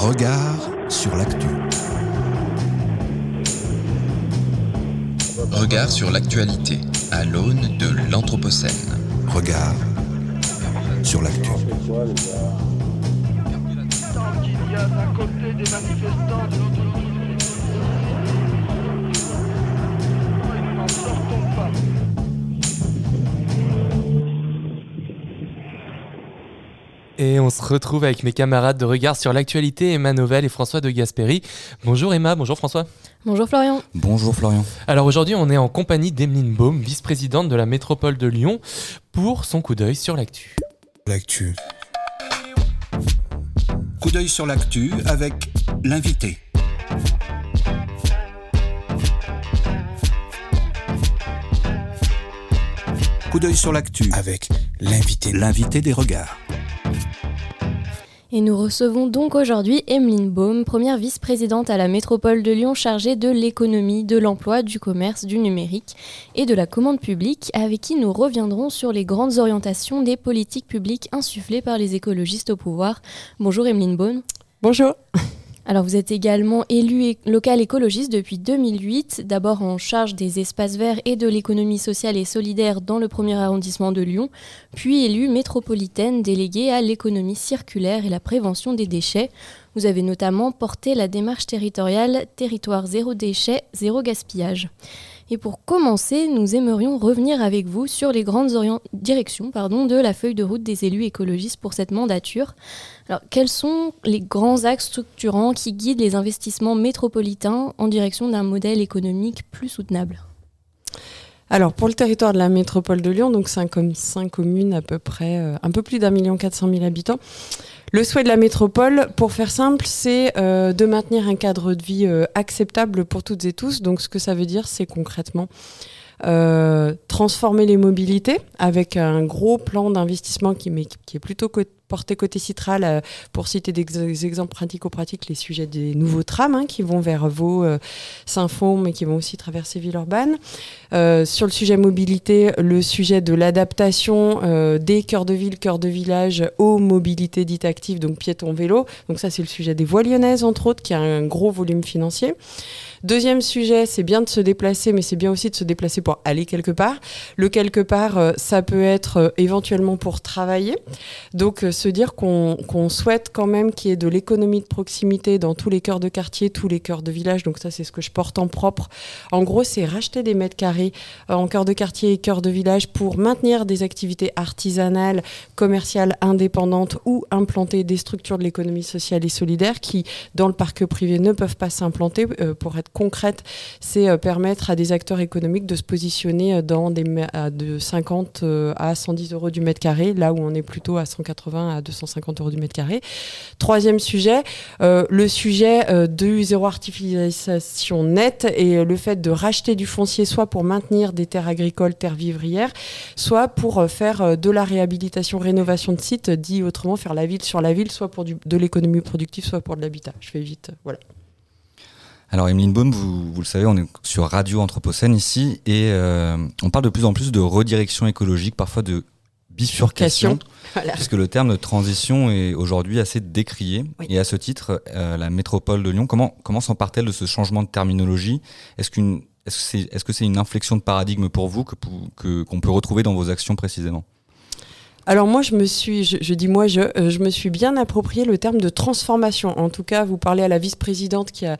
Regard sur l'actu. Regard sur l'actualité à l'aune de l'Anthropocène. Regard sur l'actu. Tant qu'il y a d'un côté des manifestants, de l'autre Et on se retrouve avec mes camarades de regard sur l'actualité, Emma Novelle et François de Gasperi. Bonjour Emma, bonjour François. Bonjour Florian. Bonjour Florian. Alors aujourd'hui, on est en compagnie d'Emeline Baum, vice-présidente de la métropole de Lyon, pour son coup d'œil sur l'actu. L'actu. Coup d'œil sur l'actu avec l'invité. Coup d'œil sur l'actu Avec l'invité. l'invité des regards. Et nous recevons donc aujourd'hui Emeline Baum, première vice-présidente à la métropole de Lyon chargée de l'économie, de l'emploi, du commerce, du numérique et de la commande publique, avec qui nous reviendrons sur les grandes orientations des politiques publiques insufflées par les écologistes au pouvoir. Bonjour Emeline Baum. Bonjour. Alors vous êtes également élue é- locale écologiste depuis 2008, d'abord en charge des espaces verts et de l'économie sociale et solidaire dans le premier arrondissement de Lyon, puis élue métropolitaine déléguée à l'économie circulaire et la prévention des déchets. Vous avez notamment porté la démarche territoriale Territoire zéro déchet, zéro gaspillage. Et pour commencer, nous aimerions revenir avec vous sur les grandes directions pardon, de la feuille de route des élus écologistes pour cette mandature. Alors, quels sont les grands axes structurants qui guident les investissements métropolitains en direction d'un modèle économique plus soutenable? Alors pour le territoire de la métropole de Lyon, donc 5, communes à peu près, euh, un peu plus d'un million quatre cent mille habitants. Le souhait de la métropole, pour faire simple, c'est euh, de maintenir un cadre de vie euh, acceptable pour toutes et tous. Donc ce que ça veut dire, c'est concrètement euh, transformer les mobilités avec un gros plan d'investissement qui, est plutôt porté côté Citral, euh, pour citer des, des exemples pratico-pratiques, les sujets des nouveaux trams hein, qui vont vers Vaux, euh, Saint-Fond, mais qui vont aussi traverser Villeurbanne. Euh, sur le sujet mobilité, le sujet de l'adaptation des cœurs de ville, cœurs de village aux mobilités dites actives, donc piétons, vélo. Donc ça, c'est le sujet des voies lyonnaises, entre autres, qui a un gros volume financier. Deuxième sujet, c'est bien de se déplacer, mais c'est bien aussi de se déplacer pour aller quelque part. Le quelque part, ça peut être éventuellement pour travailler. Donc se dire qu'on souhaite quand même qu'il y ait de l'économie de proximité dans tous les cœurs de quartier, tous les cœurs de village. Donc ça, c'est ce que je porte en propre. En gros, c'est racheter des mètres carrés euh, en cœur de quartier et cœur de village pour maintenir des activités artisanales, commerciales, indépendantes ou implanter des structures de l'économie sociale et solidaire qui, dans le parc privé, ne peuvent pas s'implanter. Euh, pour être concrète, c'est euh, permettre à des acteurs économiques de se positionner dans des de 50 euh, à 110 euros du mètre carré, là où on est plutôt à 180 à 250 euros du mètre carré. Troisième sujet, euh, le sujet euh, du zéro artificialisation nette et euh, le fait de racheter du foncier soit pour maintenir des terres agricoles, terres vivrières, soit pour faire de la réhabilitation, rénovation de sites, dit autrement faire la ville sur la ville, soit pour de l'économie productive, soit pour de l'habitat. Je fais vite, voilà. Alors Emeline Baum, vous, le savez, on est sur Radio Anthropocène ici et on parle de plus en plus de redirection écologique, parfois de bifurcation, Voilà. puisque le terme de transition est aujourd'hui assez décrié. Oui. Et à ce titre, euh, la métropole de Lyon, comment, comment s'empare-t-elle de ce changement de terminologie? Est-ce qu'une est-ce que c'est est-ce que c'est une inflexion de paradigme pour vous que qu'on peut retrouver dans vos actions précisément? Alors moi, je me suis, je, je dis moi, je, euh, je me suis bien approprié le terme de transformation. En tout cas, vous parlez à la vice-présidente qui a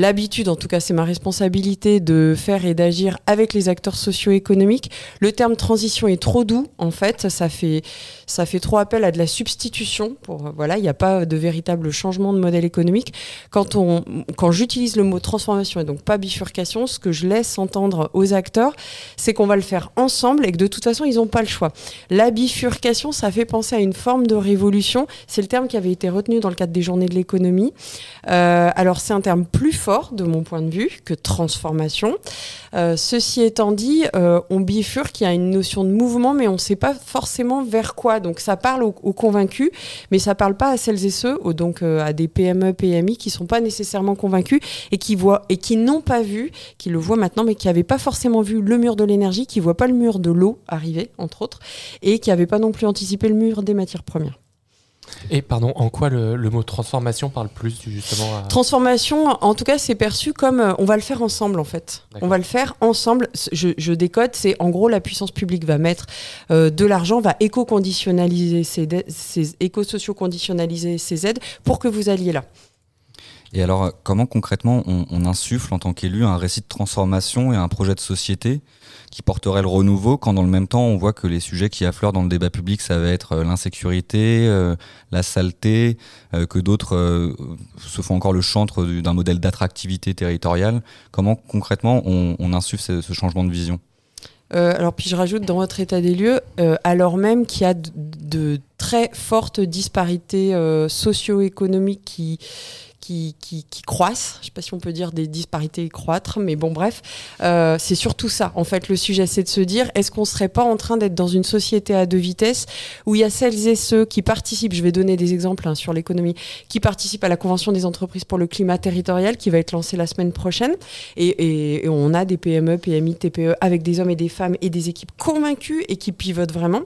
l'habitude, en tout cas c'est ma responsabilité, de faire et d'agir avec les acteurs socio-économiques. Le terme transition est trop doux, en fait, ça fait, ça fait trop appel à de la substitution. Pour, euh, voilà, il n'y a pas de véritable changement de modèle économique. Quand, on, quand j'utilise le mot transformation et donc pas bifurcation, ce que je laisse entendre aux acteurs, c'est qu'on va le faire ensemble et que de toute façon, ils n'ont pas le choix. La bifurcation, ça fait penser à une forme de révolution. C'est le terme qui avait été retenu dans le cadre des journées de l'économie. Euh, alors, c'est un terme plus fort, de mon point de vue, que transformation. Euh, ceci étant dit, euh, on bifurque, il y a une notion de mouvement, mais on ne sait pas forcément vers quoi. Donc, ça parle aux, convaincus, mais ça parle pas à celles et ceux, donc euh, à des PME, PMI qui sont pas nécessairement convaincus et qui et qui n'ont pas vu, qui le voient maintenant, mais qui n'avaient pas forcément vu le mur de l'énergie, qui voient pas le mur de l'eau arriver, entre autres, et qui n'avaient pas non plus anticipé le mur des matières premières. Et pardon, en quoi le, le mot transformation parle plus justement à... Transformation, en tout cas, c'est perçu comme euh, on va le faire ensemble en fait. On va le faire ensemble. Je, je décode, c'est en gros la puissance publique va mettre euh, de l'argent, va éco-conditionnaliser dai- ces éco-socio-conditionnaliser ces aides pour que vous alliez là. Et alors, euh, comment concrètement on, insuffle en tant qu'élu un récit de transformation et un projet de société qui porterait le renouveau quand dans le même temps on voit que les sujets qui affleurent dans le débat public ça va être euh, l'insécurité, euh, la saleté, que d'autres se font encore le chantre du- d'un modèle d'attractivité territoriale. Comment concrètement on, insuffle ce, changement de vision? Alors puis je rajoute dans votre état des lieux, alors même qu'il y a de, très fortes disparités socio-économiques qui, qui, qui, qui croissent. Je ne sais pas si on peut dire des disparités croître, mais bon bref, euh, c'est surtout ça. En fait, le sujet c'est de se dire, est-ce qu'on ne serait pas en train d'être dans une société à deux vitesses où il y a celles et ceux qui participent, je vais donner des exemples hein, sur l'économie, qui participent à la Convention des entreprises pour le climat territorial qui va être lancée la semaine prochaine. Et, et- et on a des PME, PMI, TPE avec des hommes et des femmes et des équipes convaincues et qui pivotent vraiment.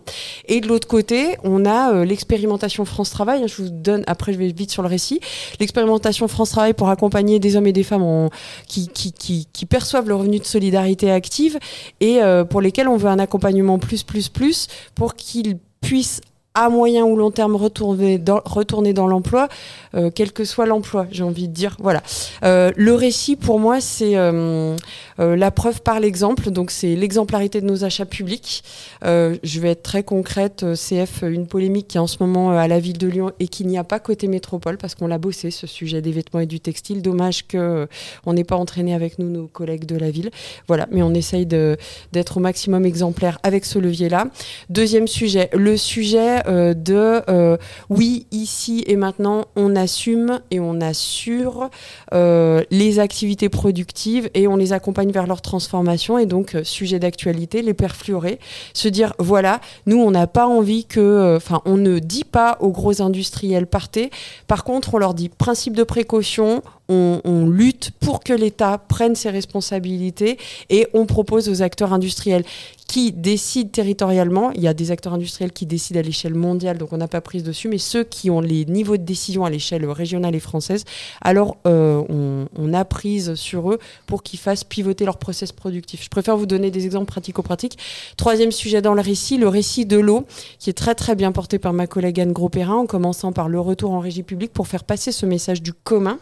Et de l'autre côté, on a euh, l'expérimentation France Travail. hein, je vous donne, après je vais vite sur le récit, l'expérimentation France Travail pour accompagner des hommes et des femmes qui perçoivent le revenu de solidarité active et euh, pour lesquels on veut un accompagnement plus, plus, plus pour qu'ils puissent à moyen ou long terme retourner dans, retourner dans l'emploi, euh, quel que soit l'emploi, j'ai envie de dire. Voilà. Euh, le récit, pour moi, c'est euh, euh, la preuve par l'exemple. Donc, c'est l'exemplarité de nos achats publics. Euh, je vais être très concrète. euh, CF, une polémique qui est en ce moment à la ville de Lyon et qu'il n'y a pas côté métropole parce qu'on l'a bossé, ce sujet des vêtements et du textile. Dommage que on n'ait pas entraîné avec nous nos collègues de la ville. Voilà. Mais on essaye d'être au maximum exemplaire avec ce levier-là. Deuxième sujet, le sujet euh, de euh, oui, ici et maintenant, on assume et on assure euh, les activités productives et on les accompagne vers leur transformation. Et donc, sujet d'actualité, les perfluorer, se dire voilà, nous, on n'a pas envie que. Enfin, on ne dit pas aux gros industriels partez. Par contre, on leur dit principe de précaution, on, on lutte pour que l'État prenne ses responsabilités et on propose aux acteurs industriels qui décident territorialement. Il y a des acteurs industriels qui décident à l'échelle mondiale, donc on n'a pas prise dessus, mais ceux qui ont les niveaux de décision à l'échelle régionale et française, alors euh, on, a prise sur eux pour qu'ils fassent pivoter leur process productif. Je préfère vous donner des exemples pratico-pratiques. Troisième sujet dans le récit, le récit de l'eau, qui est très très bien porté par ma collègue Anne Gros-Perrin, en commençant par le retour en régie publique pour faire passer ce message du commun.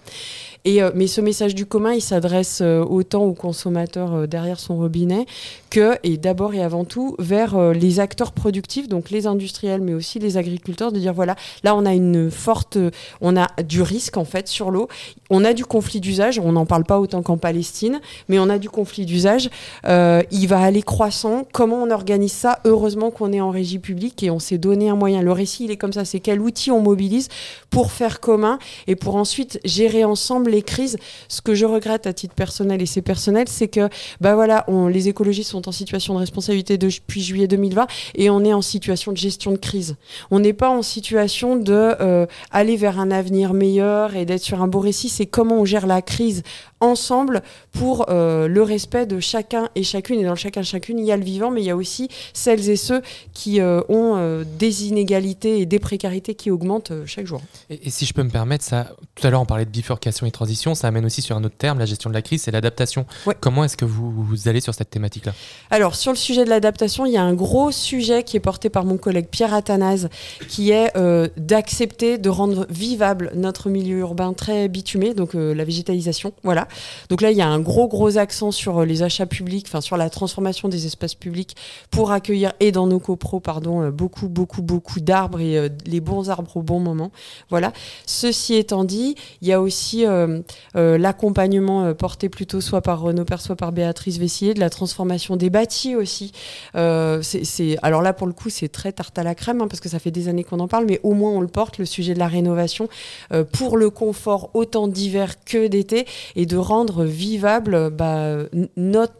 Euh, mais ce message du commun, il s'adresse euh, autant aux consommateurs euh, derrière son robinet que, et d'abord et avant tout, vers les acteurs productifs, donc les industriels, mais aussi les agriculteurs, de dire voilà, là on a une forte, on a du risque en fait sur l'eau, on a du conflit d'usage, on n'en parle pas autant qu'en Palestine, mais on a du conflit d'usage, il va aller croissant, comment on organise ça? Heureusement qu'on est en régie publique et on s'est donné un moyen. Le récit, il est comme ça, c'est quel outil on mobilise pour faire commun et pour ensuite gérer ensemble les crises. Ce que je regrette à titre personnel et c'est personnel, c'est que bah voilà, on, les écologistes sont en situation de responsabilité depuis juillet 2020 et on est en situation de gestion de crise. On n'est pas en situation de euh, aller vers un avenir meilleur et d'être sur un beau récit. C'est comment on gère la crise ensemble pour euh, le respect de chacun et chacune. Et dans le chacun chacune, il y a le vivant, mais il y a aussi celles et ceux qui euh, ont des inégalités et des précarités qui augmentent chaque jour. Et, et si je peux me permettre, ça, tout à l'heure on parlait de bifurcation et transition, ça amène aussi sur un autre terme, la gestion de la crise, c'est l'adaptation. Ouais. Comment est-ce que vous, vous allez sur cette thématique-là? Alors, sur le sujet de l'adaptation, il y a un gros sujet qui est porté par mon collègue Pierre Athanase, qui est euh, d'accepter de rendre vivable notre milieu urbain très bitumé, donc euh, la végétalisation. Voilà. Donc là, il y a un gros, gros accent sur euh, les achats publics, enfin sur la transformation des espaces publics pour accueillir, et dans nos copros, pardon, beaucoup, beaucoup, beaucoup d'arbres et euh, les bons arbres au bon moment. Voilà. Ceci étant dit, il y a aussi euh, l'accompagnement euh, porté plutôt soit par Renaud Père, soit par Béatrice Vessier, de la transformation des bâtis aussi. Euh, alors là, pour le coup, c'est très tarte à la crème, hein, parce que ça fait des années qu'on en parle, mais au moins on le porte, le sujet de la rénovation, euh, pour le confort autant d'hiver que d'été, et de rendre vivable euh, bah, notre,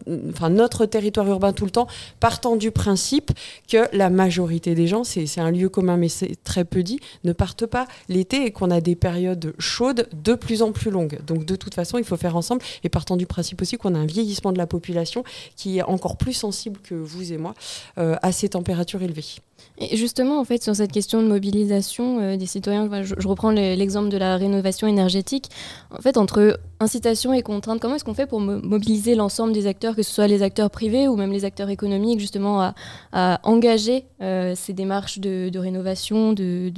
notre territoire urbain tout le temps, partant du principe que la majorité des gens, c'est un lieu commun, mais c'est très peu dit, ne partent pas l'été et qu'on a des périodes chaudes de plus en plus longues. Donc de toute façon, il faut faire ensemble, et partant du principe aussi qu'on a un vieillissement de la population qui est encore plus sensible que vous et moi euh, à ces températures élevées. Et justement, en fait, sur cette question de mobilisation euh, des citoyens, je, je reprends le- l'exemple de la rénovation énergétique. En fait, entre incitation et contrainte, comment est-ce qu'on fait pour mo- mobiliser l'ensemble des acteurs, que ce soit les acteurs privés ou même les acteurs économiques, justement, à, engager euh, ces démarches de, rénovation, de,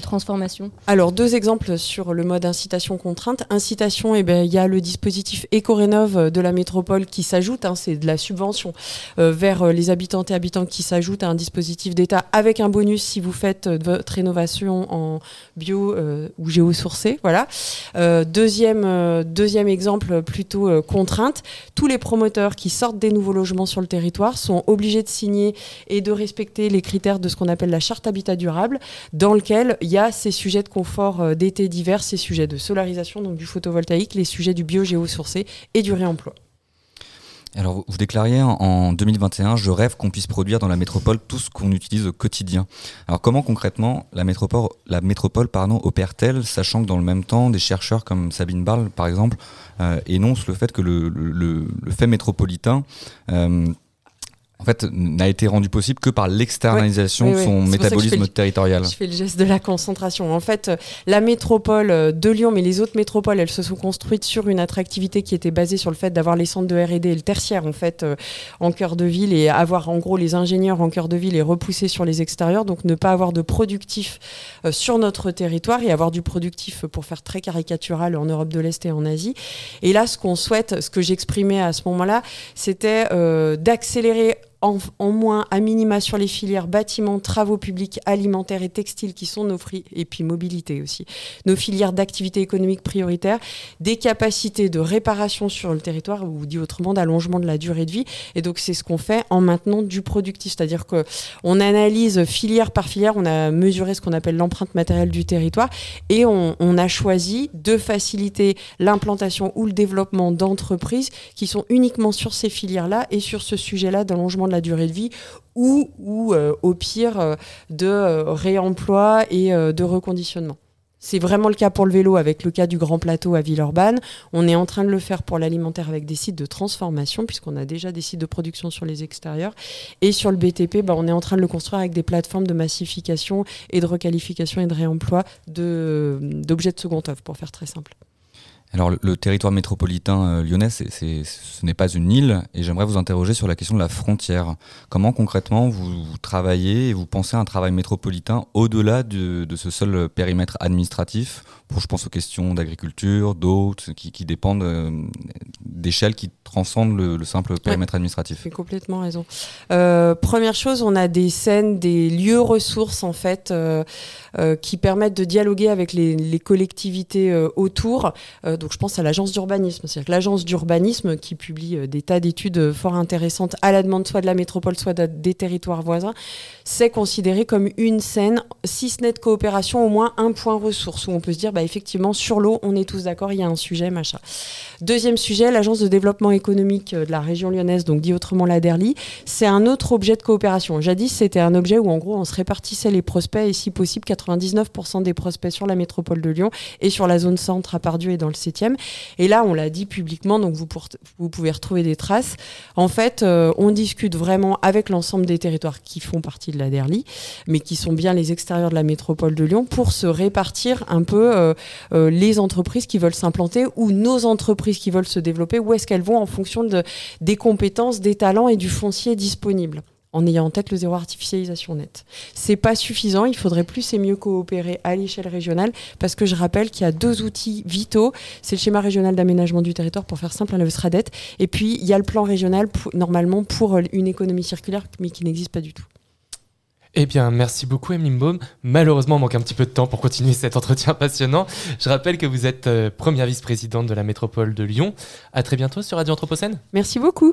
transformation? Alors, deux exemples sur le mode incitation-contrainte. Incitation, eh ben, il y a le dispositif Éco-Rénov de la métropole qui s'ajoute, hein, c'est de la subvention euh, vers euh, les habitantes et habitants qui s'ajoute à un dispositif d'État avec un bonus si vous faites euh, votre rénovation en bio euh, ou géosourcé. Voilà. Euh, deuxième, deuxième exemple, plutôt contrainte. Tous les promoteurs qui sortent des nouveaux logements sur le territoire sont obligés de signer et de respecter les critères de ce qu'on appelle la charte habitat durable dans lequel il y a ces sujets de confort d'été divers, ces sujets de solarisation, donc du photovoltaïque, les sujets du biogéosourcé et du réemploi. Alors, vous- déclariez en- en 2021, je rêve qu'on puisse produire dans la métropole tout ce qu'on utilise au quotidien. Alors, comment concrètement la métropole, la métropole pardon, opère-t-elle, sachant que dans le même temps, des chercheurs comme Sabine Barle, par exemple, euh, énoncent le fait que le fait métropolitain euh, en fait, n'a été rendu possible que par l'externalisation Ouais, de son je métabolisme le- territorial. Je fais le geste de la concentration. En fait, la métropole euh, de Lyon, mais les autres métropoles, elles se sont construites sur une attractivité qui était basée sur le fait d'avoir les centres de R&D et le tertiaire en fait euh, en cœur de ville et avoir en gros les ingénieurs en cœur de ville et repousser sur les extérieurs. Donc ne pas avoir de productif euh, sur notre territoire et avoir du productif pour faire très caricatural en Europe de l'Est et en Asie. Et là, ce qu'on souhaite, ce que j'exprimais à ce moment-là, c'était euh, d'accélérer en, moins à minima sur les filières bâtiments, travaux publics, alimentaires et textiles qui sont nos fri- et puis mobilité aussi, nos filières d'activité économique prioritaires, des capacités de réparation sur le territoire ou dit autrement d'allongement de la durée de vie. Et donc c'est ce qu'on fait en maintenant du productif, c'est-à-dire que on analyse filière par filière, on a mesuré ce qu'on appelle l'empreinte matérielle du territoire et on, on a choisi de faciliter l'implantation ou le développement d'entreprises qui sont uniquement sur ces filières-là et sur ce sujet-là d'allongement de la durée de vie ou, euh, au pire euh, de euh, réemploi et de reconditionnement. C'est vraiment le cas pour le vélo avec le cas du Grand Plateau à Villeurbanne. On est en train de le faire pour l'alimentaire avec des sites de transformation puisqu'on a déjà des sites de production sur les extérieurs. Et sur le BTP, bah, on est en train de le construire avec des plateformes de massification et de requalification et de réemploi de- d'objets de seconde œuvre pour faire très simple. Alors, le, territoire métropolitain euh, lyonnais, ce n'est pas une île, et j'aimerais vous interroger sur la question de la frontière. Comment concrètement vous, vous travaillez et vous pensez à un travail métropolitain au-delà de, de ce seul périmètre administratif? Pour, je pense aux questions d'agriculture, d'eau, qui, qui dépendent euh, d'échelles qui transcendent le, le simple périmètre administratif. Tu as complètement raison. Euh, première chose, on a des scènes, des lieux ressources en fait euh, qui permettent de dialoguer avec les, les collectivités autour. Donc je pense à l'agence d'urbanisme, c'est-à-dire que l'agence d'urbanisme qui publie euh, des tas d'études euh, fort intéressantes à la demande soit de la métropole, soit de- des territoires voisins, c'est considéré comme une scène, si ce n'est de coopération, au moins un point ressource où on peut se dire bah, effectivement sur l'eau, on est tous d'accord, il y a un sujet, machin. Deuxième sujet, l'agence de développement économique euh, de la région lyonnaise, donc dit autrement la DERLI, c'est un autre objet de coopération. Jadis, c'était un objet où en gros on se répartissait les prospects et si possible 99% des prospects sur la métropole de Lyon et sur la zone centre à Pardieu et dans le 7e. Et là, on l'a dit publiquement, donc vous, pouvez retrouver des traces. En fait, euh, on discute vraiment avec l'ensemble des territoires qui font partie de la DERLI, mais qui sont bien les extérieurs de la métropole de Lyon, pour se répartir un peu euh, euh, les entreprises qui veulent s'implanter ou nos entreprises qui veulent se développer, où est-ce qu'elles vont en fonction de, des compétences, des talents et du foncier disponible en ayant en tête le zéro artificialisation net. C'est pas suffisant, il faudrait plus et mieux coopérer à l'échelle régionale parce que je rappelle qu'il y a deux outils vitaux, c'est le schéma régional d'aménagement du territoire pour faire simple, hein, le SRADET, et puis il y a le plan régional pour- normalement pour euh, une économie circulaire mais qui n'existe pas du tout. Eh bien, merci beaucoup, Emeline Baum. Malheureusement, on manque un petit peu de temps pour continuer cet entretien passionnant. Je rappelle que vous êtes euh, première vice-présidente de la métropole de Lyon. À très bientôt sur Radio Anthropocène. Merci beaucoup.